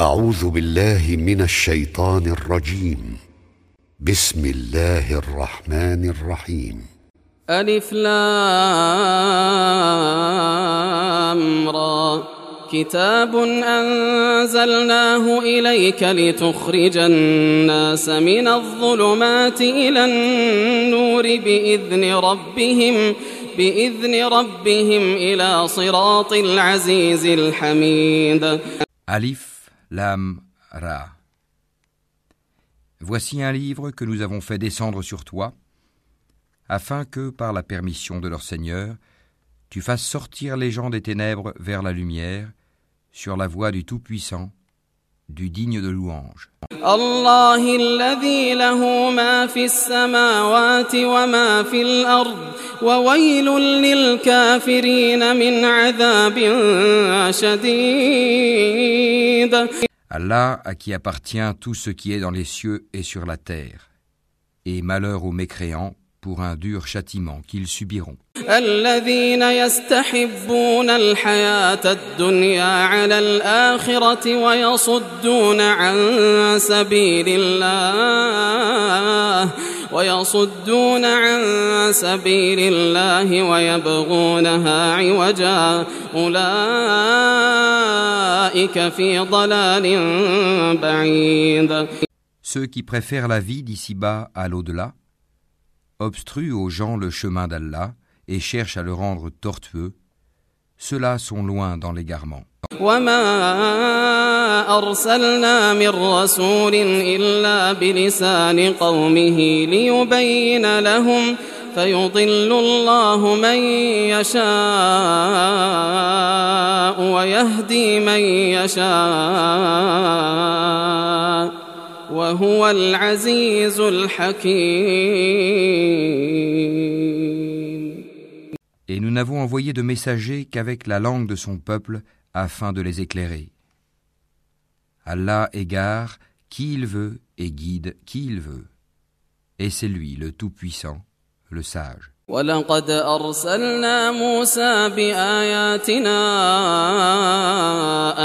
أعوذ بالله من الشيطان الرجيم. بسم الله الرحمن الرحيم. ألف لام را. كتاب أنزلناه إليك لتخرج الناس من الظلمات إلى النور بإذن ربهم بإذن ربهم إلى صراط العزيز الحميد. Alif, Lam, Ra. Voici un livre que nous avons fait descendre sur toi, afin que, par la permission de leur Seigneur, tu fasses sortir les gens des ténèbres vers la lumière, sur la voie du Tout-Puissant, du digne de louange. الله الذي له ما في السماوات وما في الأرض وويل للكافرين من عذاب شديد Allah à qui appartient tout ce qui est dans les cieux et sur la terre, et malheur aux mécréants pour un dur châtiment qu'ils subiront. الذين يستحبون الحياة الدنيا على الآخرة ويصدون عن سبيل الله ويصدون عن سبيل الله ويبغونها عوجا. أولئك في ضلال بعيد. Ceux qui préfèrent la vie d'ici-bas à l'au-delà, obstruent aux gens le chemin d'Allah et cherchent à le rendre tortueux, ceux-là sont loin dans l'égarement. وما أرسلنا من رسول إلا بلسان قومه ليبين لهم فيضل الله من يشاء ويهدي من يشاء وهو العزيز الحكيم Et nous n'avons envoyé de messagers qu'avec la langue de son peuple afin de les éclairer. Allah égare qui il veut et guide qui il veut. Et c'est lui le Tout-Puissant, le Sage. ولقد أرسلنا موسى بآياتنا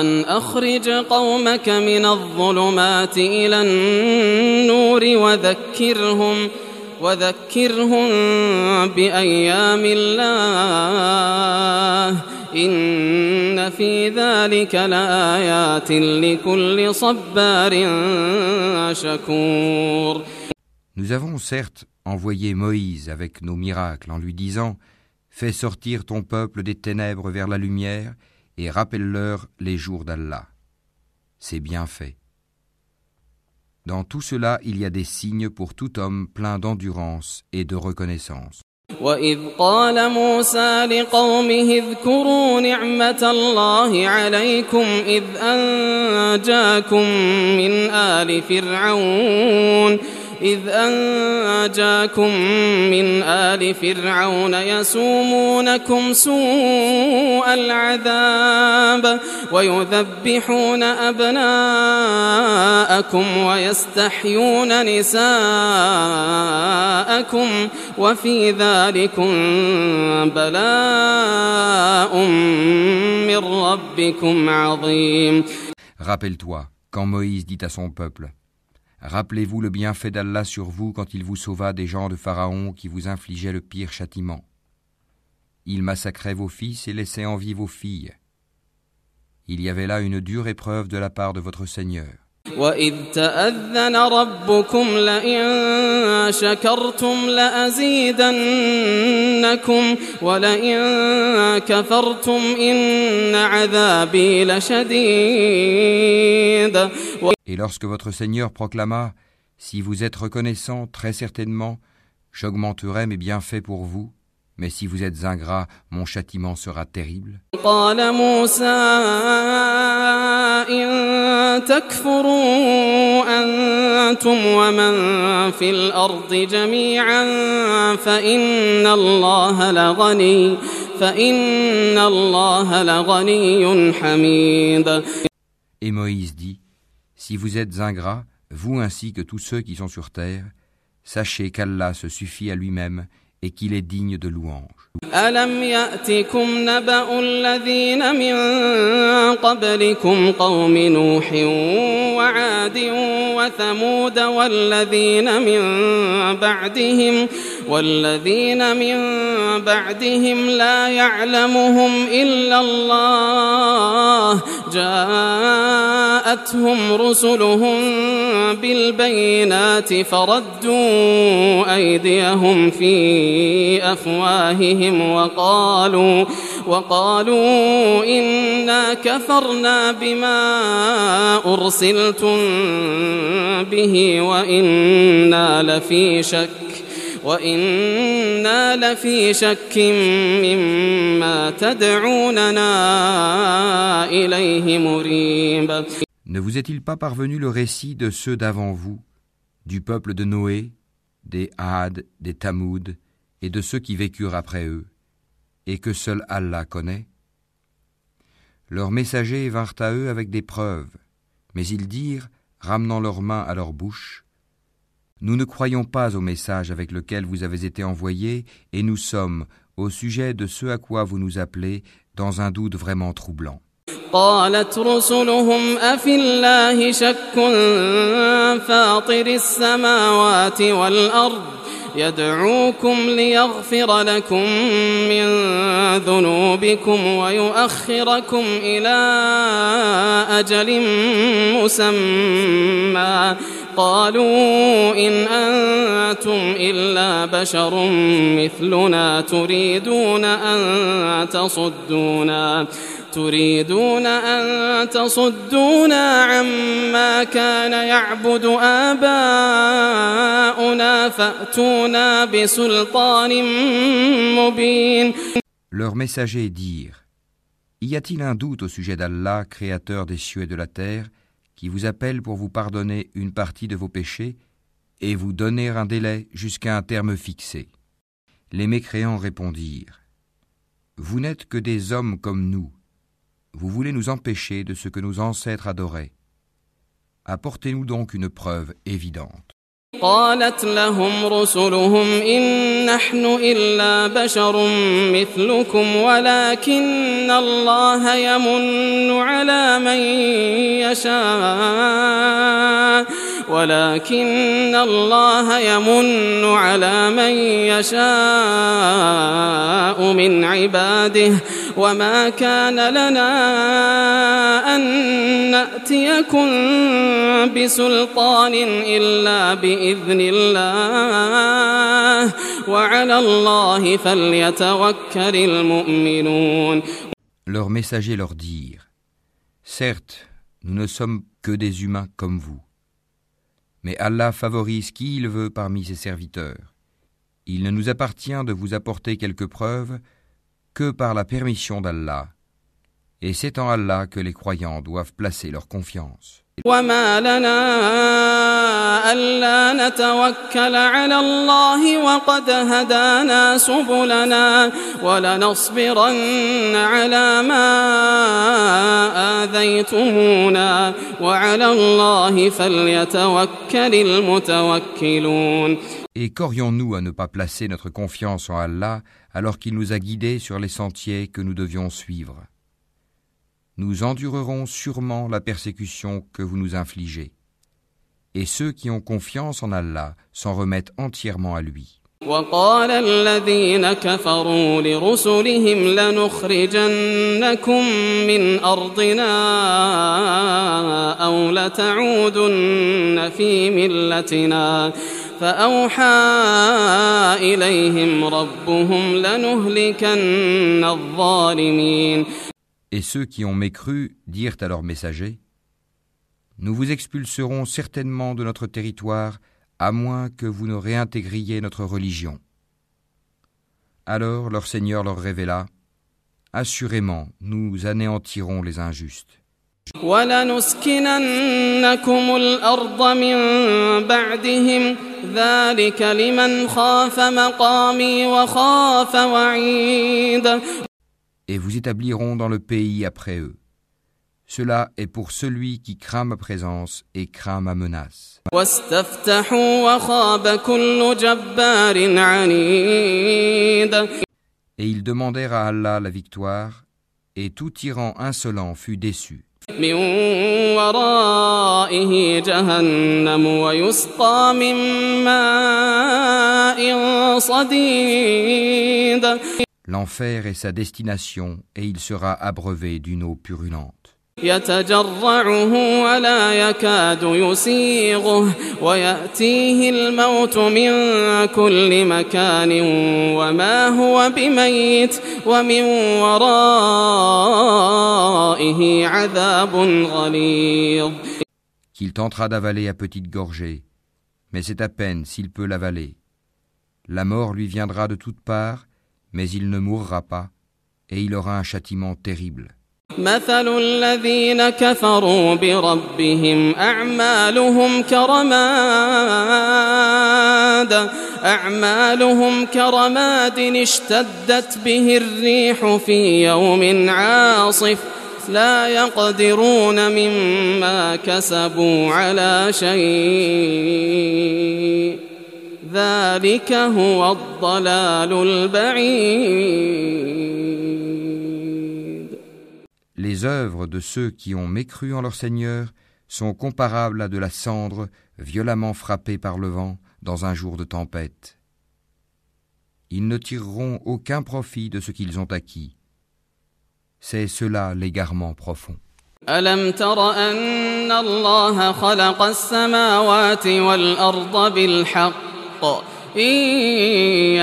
أن أخرج قومك من الظلمات إلى النور وذكرهم وذكرهم بأيام الله إن في ذلك لآيات لكل صبار شكور Nous avons certes envoyé Moïse avec nos miracles en lui disant Fais sortir ton peuple des ténèbres vers la lumière et rappelle-leur les jours d'Allah. C'est bien fait. Dans tout cela, il y a des signes pour tout homme plein d'endurance et de reconnaissance. وإذ قال موسى لقومه اذكروا نعمة الله عليكم إذ أنجاكم من آل فرعون إذ أنجاكم من آل فرعون يسومونكم سوء العذاب ويذبحون أبناءكم ويستحيون نساءكم وفي ذلكم بلاء من ربكم عظيم. Rappelle-toi, quand Moïse dit à son peuple Rappelez-vous le bienfait d'Allah sur vous quand il vous sauva des gens de Pharaon qui vous infligeaient le pire châtiment. Il massacrait vos fils et laissait en vie vos filles. Il y avait là une dure épreuve de la part de votre Seigneur. وإذ تأذن ربكم لئن شكرتم لأزيدنكم ولئن كفرتم إن عذابي لشديد Et lorsque votre Seigneur proclama Si vous êtes reconnaissant, très certainement, j'augmenterai mes bienfaits pour vous, mais si vous êtes ingrat, mon châtiment sera terrible. قال موسى إن تكفروا أنتم ومن في الأرض جميعا فإن الله لغني فإن الله لغني حميد Et Moïse dit Si vous êtes ingrats, vous ainsi que tous ceux qui sont sur terre, sachez qu'Allah se suffit à lui-même et qu'il est digne de louange. ألم يأتكم نبأ الذين من قبلكم قوم نوح وعاد وثمود والذين من بعدهم والذين من بعدهم لا يعلمهم إلا الله. جاءتهم رسلهم بالبينات فردوا أيديهم في أفواههم وقالوا وقالوا إنا كفرنا بما أرسلتم به وإنا لفي شك وإنا لفي شك مما تدعوننا إليه مريب Ne vous est-il pas parvenu le récit de ceux d'avant vous, du peuple de Noé, des Had, des Tamoud, et de ceux qui vécurent après eux, et que seul Allah connaît Leurs messagers vinrent à eux avec des preuves, mais ils dirent, ramenant leurs mains à leur bouche, Nous ne croyons pas au message avec lequel vous avez été envoyés, et nous sommes, au sujet de ce à quoi vous nous appelez, dans un doute vraiment troublant. قالت رسلهم أفي الله شك فاطر السماوات والأرض يدعوكم ليغفر لكم من ذنوبكم ويؤخركم إلى أجل مسمى. قالوا إن أنتم إلا بشر مثلنا تريدون أن تصدونا. تريدون أن تصدونا عما كان يعبد آباؤنا فأتونا بسلطان مبين Leurs messagers dirent Y a-t-il un doute au sujet d'Allah, créateur des cieux et de la terre, qui vous appelle pour vous pardonner une partie de vos péchés et vous donner un délai jusqu'à un terme fixé Les mécréants répondirent Vous n'êtes que des hommes comme nous. Vous voulez nous empêcher de ce que nos ancêtres adoraient. Apportez-nous donc une preuve évidente. قالت لهم رسلهم إن نحن إلا بشر مثلكم ولكن الله يمن على من يشاء ولكن الله يمن على من يشاء من عباده وما كان لنا أن نأتيكم بسلطان إلا بإذن الله وعلى الله فليتوكل المؤمنون Leurs messagers leur dirent Certes, nous ne sommes que des humains comme vous. Mais Allah favorise qui il veut parmi ses serviteurs. Il ne nous appartient de vous apporter quelques preuves que par la permission d'Allah. Et c'est en Allah que les croyants doivent placer leur confiance. وما لنا ألا نتوكل على الله وقد هدانا سبلنا ولنصبرن على ما آذيتمونا وعلى الله فليتوكل المتوكلون Et qu'aurions-nous à ne pas placer notre confiance en Allah alors qu'il nous a guidés sur les sentiers que nous devions suivre Nous endurerons sûrement la persécution que vous nous infligez. Et ceux qui ont confiance en Allah s'en remettent entièrement à lui. وقال الذين كفروا لرسلهم لنخرجنكم من أرضنا أو لتعودن في ملتنا فأوحى إليهم ربهم لنهلكن الظالمين Et ceux qui ont mécru dirent à leurs messagers Nous vous expulserons certainement de notre territoire à moins que vous ne réintégriez notre religion. Alors leur Seigneur leur révéla Assurément, nous anéantirons les injustes et vous établiront dans le pays après eux. Cela est pour celui qui craint ma présence et craint ma menace. Et ils demandèrent à Allah la victoire, et tout tyran insolent fut déçu. من ورائه جهنم ويسقى من ماء صديد L'enfer est sa destination, et il sera abreuvé d'une eau purulente. يتجرعه ولا يكاد يسيغه ويأتيه الموت من كل مكان وما هو بميت ومن ورائه عذاب غليظ Qu'il tentera d'avaler à petite gorgée, mais c'est à peine s'il peut l'avaler. La mort lui viendra de toutes parts, mais il ne mourra pas, et il aura un châtiment terrible. مثل الذين كفروا بربهم أعمالهم كرماد أعمالهم كرماد اشتدت به الريح في يوم عاصف لا يقدرون مما كسبوا على شيء ذلك هو الضلال البعيد Les œuvres de ceux qui ont mécru en leur Seigneur sont comparables à de la cendre violemment frappée par le vent dans un jour de tempête. Ils ne tireront aucun profit de ce qu'ils ont acquis. C'est cela l'égarement profond. ألم تر أن الله خلق السماوات والأرض بالحق إن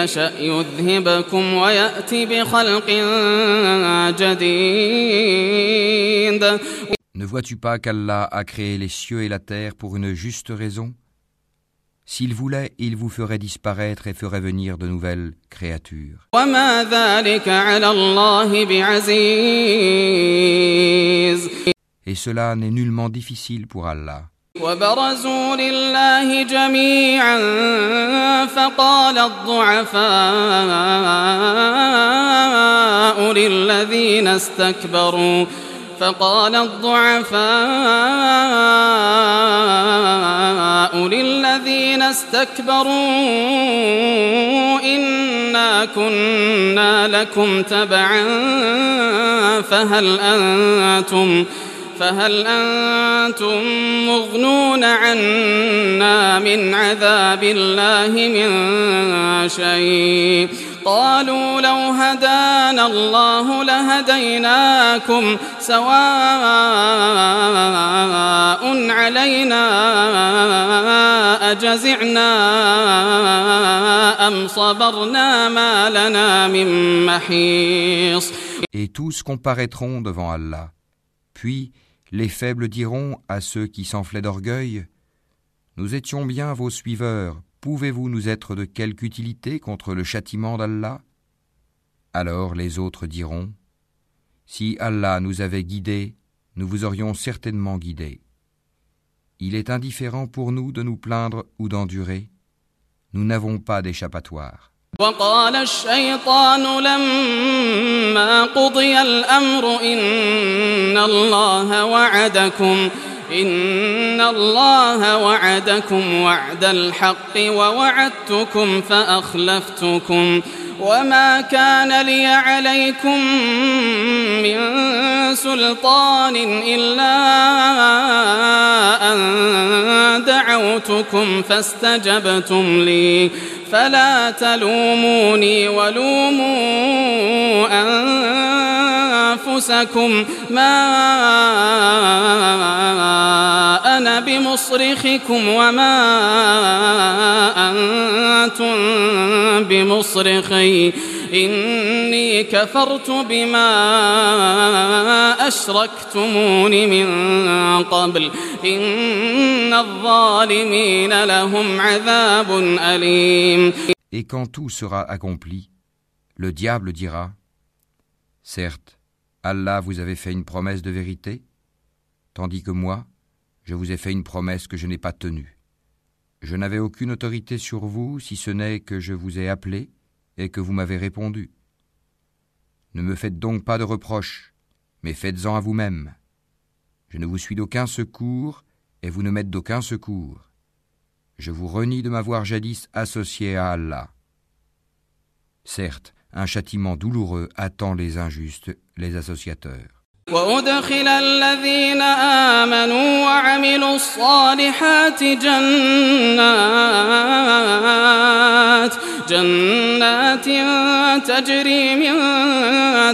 يشأ يذهبكم ويأت بخلق جديد Ne vois-tu pas qu'Allah a créé les cieux et la terre pour une juste raison S'il voulait, il vous ferait disparaître et ferait venir de nouvelles créatures. وما ذلك على الله بعزيز Et cela n'est nullement difficile pour Allah. وبرزوا لله جميعا فقال الضعفاء للذين استكبروا فقال الضعفاء للذين استكبروا إنا كنا لكم تبعا فهل أنتم فهل أنتم مغنون عنا من عذاب الله من شيء قالوا لو هدانا الله لهديناكم سواء علينا أجزعنا أم صبرنا ما لنا من محيص Et tous comparaîtront devant Allah. Puis les faibles diront à ceux qui s'enflaient d'orgueil Nous étions bien vos suiveurs, pouvez-vous nous être de quelque utilité contre le châtiment d'Allah? Alors les autres diront Si Allah nous avait guidés, nous vous aurions certainement guidés. Il est indifférent pour nous de nous plaindre ou d'endurer. Nous n'avons pas d'échappatoire. وقال الشيطان لما قضي الأمر إن الله وعدكم إن الله وعدكم وعد الحق ووعدتكم فأخلفتكم. وما كان لي عليكم من سلطان إلا أن دعوتكم فاستجبتم لي. فلا تلوموني ولوموا أنفسكم ما أنا بمصرخكم وما أنتم بمصرخي إني كفرت بما أشركتمون من قبل إن الظالمين لهم عذاب أليم. Et quand tout sera accompli, le diable dira Certes, Allah vous avait fait une promesse de vérité, tandis que moi, je vous ai fait une promesse que je n'ai pas tenue. Je n'avais aucune autorité sur vous si ce n'est que je vous ai appelé et que vous m'avez répondu. Ne me faites donc pas de reproches, mais faites-en à vous-même. Je ne vous suis d'aucun secours, et vous ne m'êtes d'aucun secours. Je vous renie de m'avoir jadis associé à Allah. Certes, un châtiment douloureux attend les injustes, les associateurs. وأدخل الذين آمنوا وعملوا الصالحات جنات جنات تجري من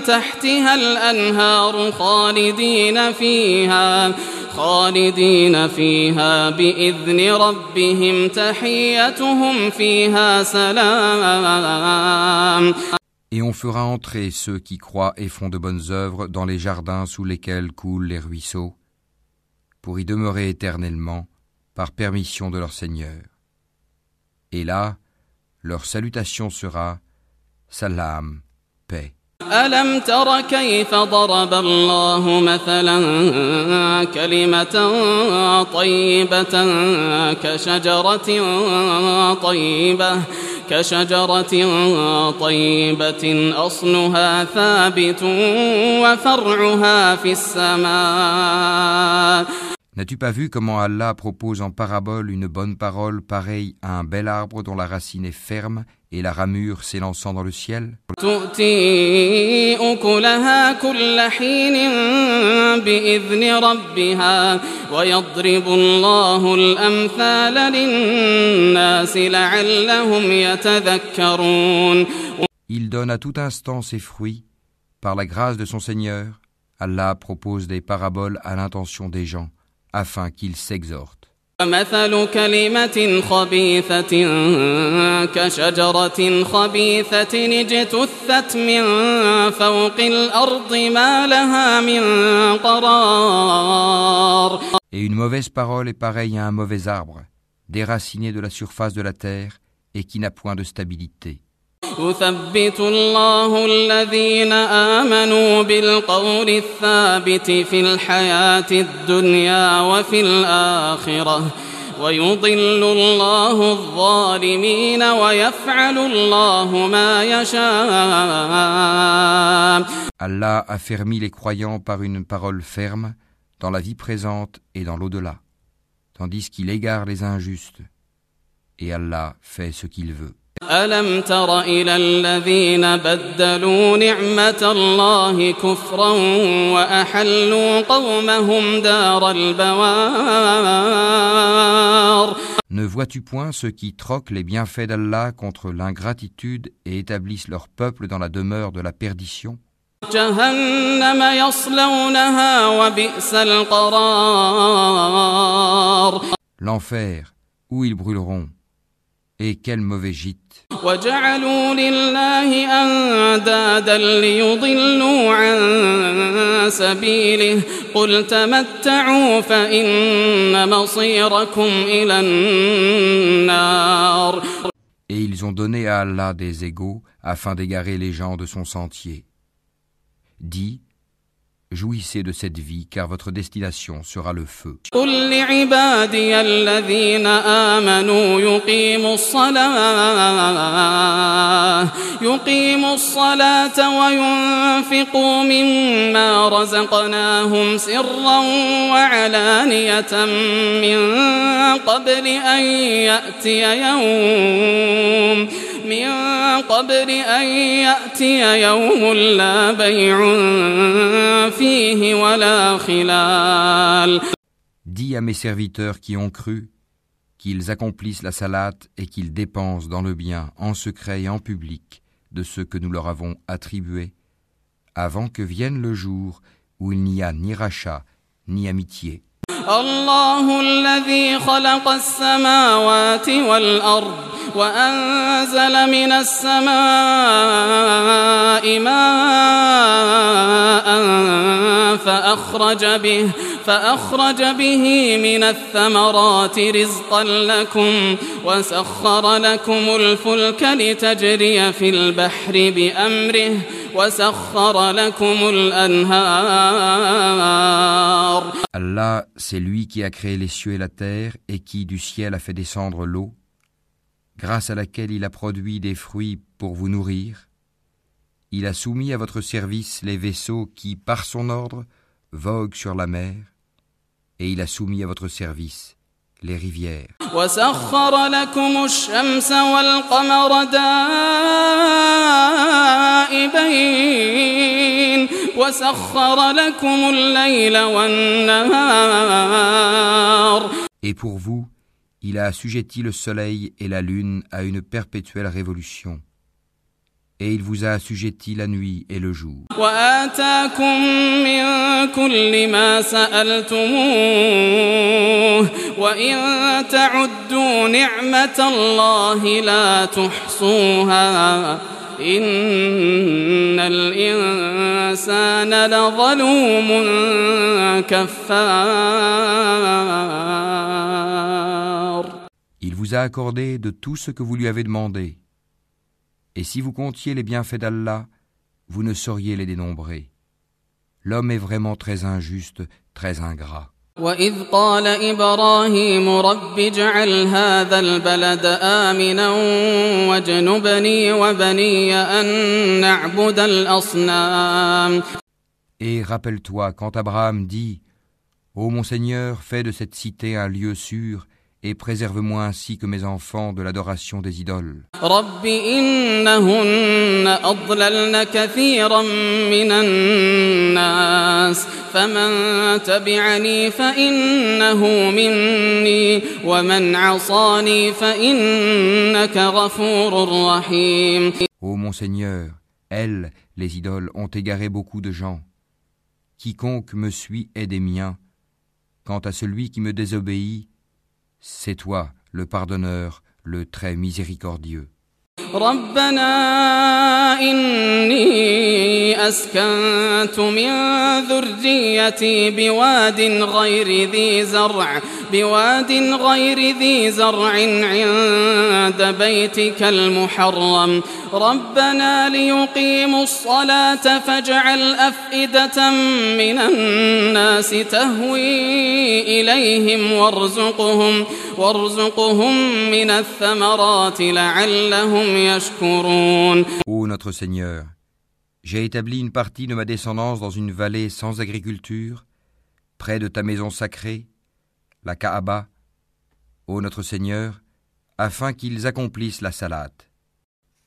تحتها الأنهار خالدين فيها خالدين فيها بإذن ربهم تحيتهم فيها سلام Et on fera entrer ceux qui croient et font de bonnes œuvres dans les jardins sous lesquels coulent les ruisseaux, pour y demeurer éternellement, par permission de leur Seigneur. Et là, leur salutation sera Salam, paix. N'as-tu pas vu comment Allah propose en parabole une bonne parole pareille à un bel arbre dont la racine est ferme et la ramure s'élançant dans le ciel? Il donne à tout instant ses fruits. Par la grâce de son Seigneur, Allah propose des paraboles à l'intention des gens afin qu'ils s'exhortent. مثل كلمة خبيثة كشجرة خبيثة اجتثت من فوق الأرض ما لها من قرار Et une mauvaise parole est pareille à un mauvais arbre, déraciné de la surface de la terre et qui n'a point de stabilité. يثبت الله الذين آمنوا بالقول الثابت في الحياة الدنيا وفي الآخرة ويضل الله الظالمين ويفعل الله ما يشاء Allah a fermi les croyants par une parole ferme dans la vie présente et dans l'au-delà, tandis qu'il égare les injustes. Et Allah fait ce qu'il veut. ألم تر إلى الذين بدلوا نعمة الله كفرا وأحلوا قومهم دار البوار Ne vois-tu point ceux qui troquent les bienfaits d'Allah contre l'ingratitude et établissent leur peuple dans la demeure de la perdition جهنم يصلونها وبئس القرار L'enfer, où ils brûleront, Et quel mauvais gîte Et ils ont donné à Allah des égaux afin d'égarer les gens de son sentier. jouissez de cette vie car votre destination sera le feu. قل لعبادي الذين آمنوا يقيموا الصلاة يقيموا الصلاة وينفقوا مما رزقناهم سرا وعلانية من قبل أن يأتي يوم من قبل أن يأتي يوم لا بيع فيه ولا خلال Dis à mes serviteurs qui ont cru qu'ils accomplissent la salate et qu'ils dépensent dans le bien, en secret et en public, de ce que nous leur avons attribué, avant que vienne le jour où il n'y a ni rachat ni amitié. الله الذي خلق السماوات والأرض وأنزل من السماء ماء فأخرج به فأخرج به من الثمرات رزقا لكم وسخر لكم الفلك لتجري في البحر بأمره Allah, c'est lui qui a créé les cieux et la terre et qui du ciel a fait descendre l'eau, grâce à laquelle il a produit des fruits pour vous nourrir. Il a soumis à votre service les vaisseaux qui, par son ordre, voguent sur la mer, Et il a soumis à votre service les rivières. Et pour vous, il a assujetti le soleil et la lune à une perpétuelle révolution et il vous a assujetti la nuit et le jour. Il vous a accordé de tout ce que vous lui avez demandé. Et si vous comptiez les bienfaits d'Allah, vous ne sauriez les dénombrer. L'homme est vraiment très injuste, très ingrat. وإذ قال إبراهيم رب اجعل هذا البلد آمنا واجنبني وبني أن نعبد الأصنام Et rappelle-toi quand Abraham dit Ô mon Seigneur, fais de cette cité un lieu sûr et préserve-moi ainsi que mes enfants de l'adoration des idoles. رب إنهن أضللن كثيرا من الناس فمن تبعني فإنه مني ومن عصاني فإنك غفور رحيم Ô mon Seigneur, elles, les idoles, ont égaré beaucoup de gens. Quiconque me suit est des miens. Quant à celui qui me désobéit, c'est toi, le pardonneur, le très miséricordieux. ربنا إني أسكنت من ذريتي بواد غير ذي زرع بواد غير ذي زرع عند بيتك المحرم. ربنا ليقيموا الصلاة فاجعل أفئدة من الناس تهوي إليهم وارزقهم وارزقهم من الثمرات لعلهم يشكرون. Ô notre Seigneur, j'ai établi une partie de ma descendance dans une vallée sans agriculture, près de ta maison sacrée, la Kaaba, ô notre Seigneur, afin qu'ils accomplissent la salate.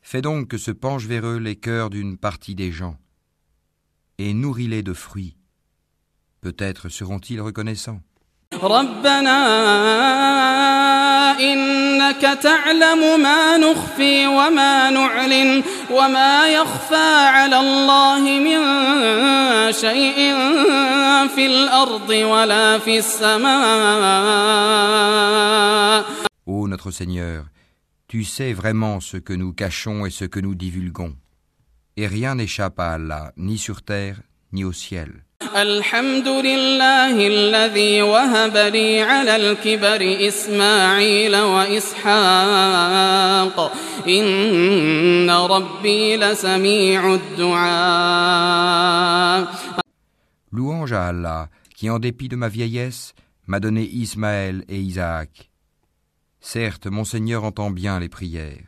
Fais donc que se penchent vers eux les cœurs d'une partie des gens, et nourris-les de fruits. Peut-être seront-ils reconnaissants. ربنا إنك تعلم ما نخفي وما نعلن وما يخفى على الله من شيء في الأرض ولا في السماء Ô notre Seigneur, tu sais vraiment ce que nous cachons et ce que nous divulguons. Et rien n'échappe à Allah, ni sur terre, ni au ciel. الحمد لله الذي وهب لي على الكبر إسماعيل وإسحاق إن ربي لسميع الدعاء Louange à Allah, qui en dépit de ma vieillesse, m'a donné Ismaël et Isaac. Certes, mon Seigneur entend bien les prières.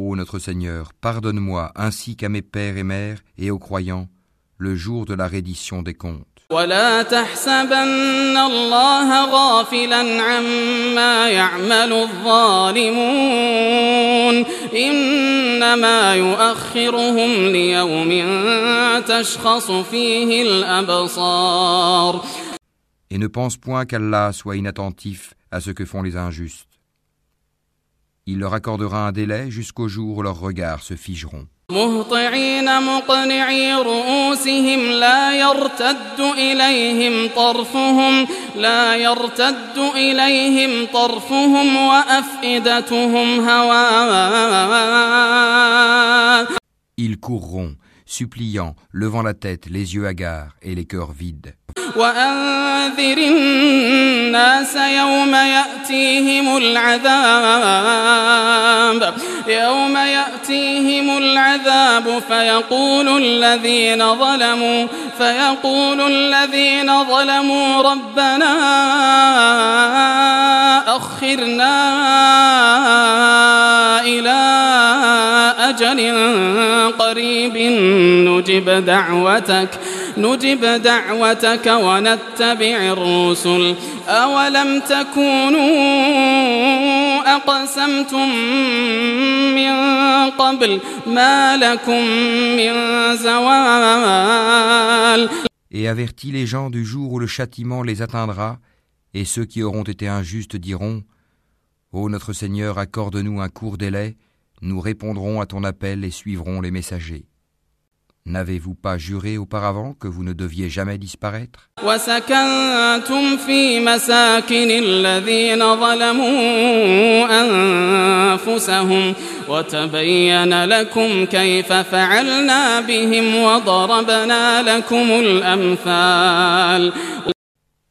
Ô notre Seigneur, pardonne-moi ainsi qu'à mes pères et mères et aux croyants le jour de la reddition des comptes. Et ne pense point qu'Allah soit inattentif à ce que font les injustes. Il leur accordera un délai jusqu'au jour où leurs regards se figeront. مهطعين مقنعي رؤوسهم لا يرتد إليهم طرفهم لا يرتد إليهم طرفهم وأفئدتهم هواء Ils courront, suppliant, levant la tête, les yeux hagards et les cœurs vides. وأنذر الناس يوم يأتيهم العذاب يوم يأتيهم العذاب فيقول الذين ظلموا فيقول الذين ظلموا ربنا أخرنا إلى أجل قريب نجب دعوتك نجب دعوتك ونتبع الرسل أولم تكونوا أقسمتم من قبل ما لكم من زوال Et avertis les gens du jour où le châtiment les atteindra, et ceux qui auront été injustes diront Ô notre Seigneur, accorde-nous un court délai, nous répondrons à ton appel et suivrons les messagers. N'avez-vous pas juré auparavant que vous ne deviez jamais disparaître وسكنتم في مساكن الذين ظلموا أنفسهم وتبين لكم كيف فعلنا بهم وضربنا لكم الأمثال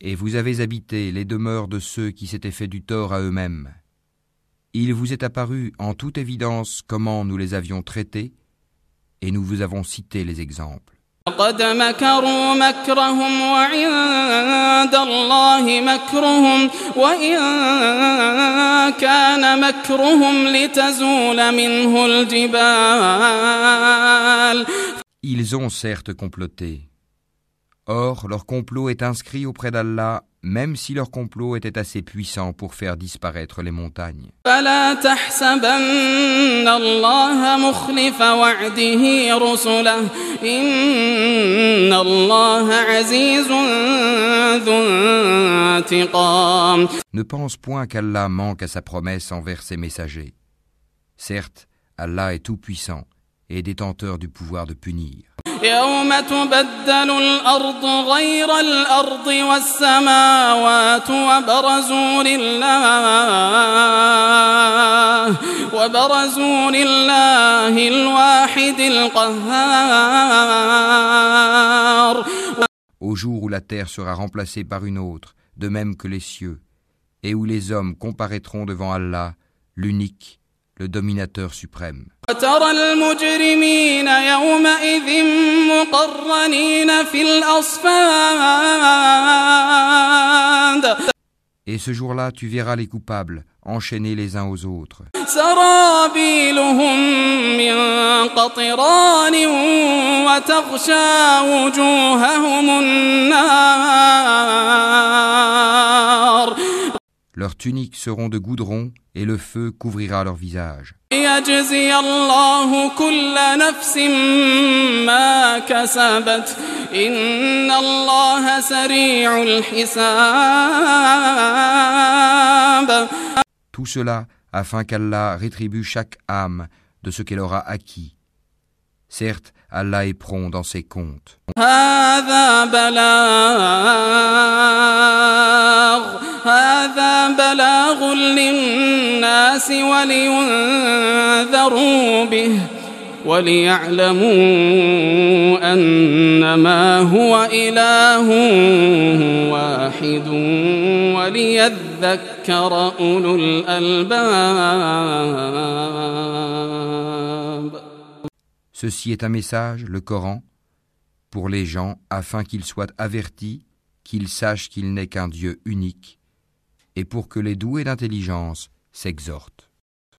Et vous avez habité les demeures de ceux qui s'étaient fait du tort à eux-mêmes. Il vous est apparu en toute évidence comment nous les avions traités, et nous vous avons cité les exemples. Ils ont certes comploté, Or, leur complot est inscrit auprès d'Allah, même si leur complot était assez puissant pour faire disparaître les montagnes. Ne pense point qu'Allah manque à sa promesse envers ses messagers. Certes, Allah est tout-puissant, et détenteur du pouvoir de punir. يوم تبدل الأرض غير الأرض والسماوات وبرزوا لله وبرزوا لله الواحد القهار Au jour où la terre sera remplacée par une autre, de même que les cieux, et où les hommes comparaîtront devant Allah, l'unique, le dominateur suprême. Et ce jour-là, tu verras les coupables enchaînés les uns aux autres leurs tuniques seront de goudron et le feu couvrira leur visage. Tout cela afin qu'Allah rétribue chaque âme de ce qu'elle aura acquis. Certes, Allah est prompt dans ses comptes. هذا بلاغ هذا بلاغ للناس ولينذروا به وليعلموا أنما هو إله واحد وليذكر أولو الألباب Ceci est un message, le Coran, pour les gens afin qu'ils soient avertis, qu'ils sachent qu'il n'est qu'un Dieu unique, et pour que les doués d'intelligence s'exhortent.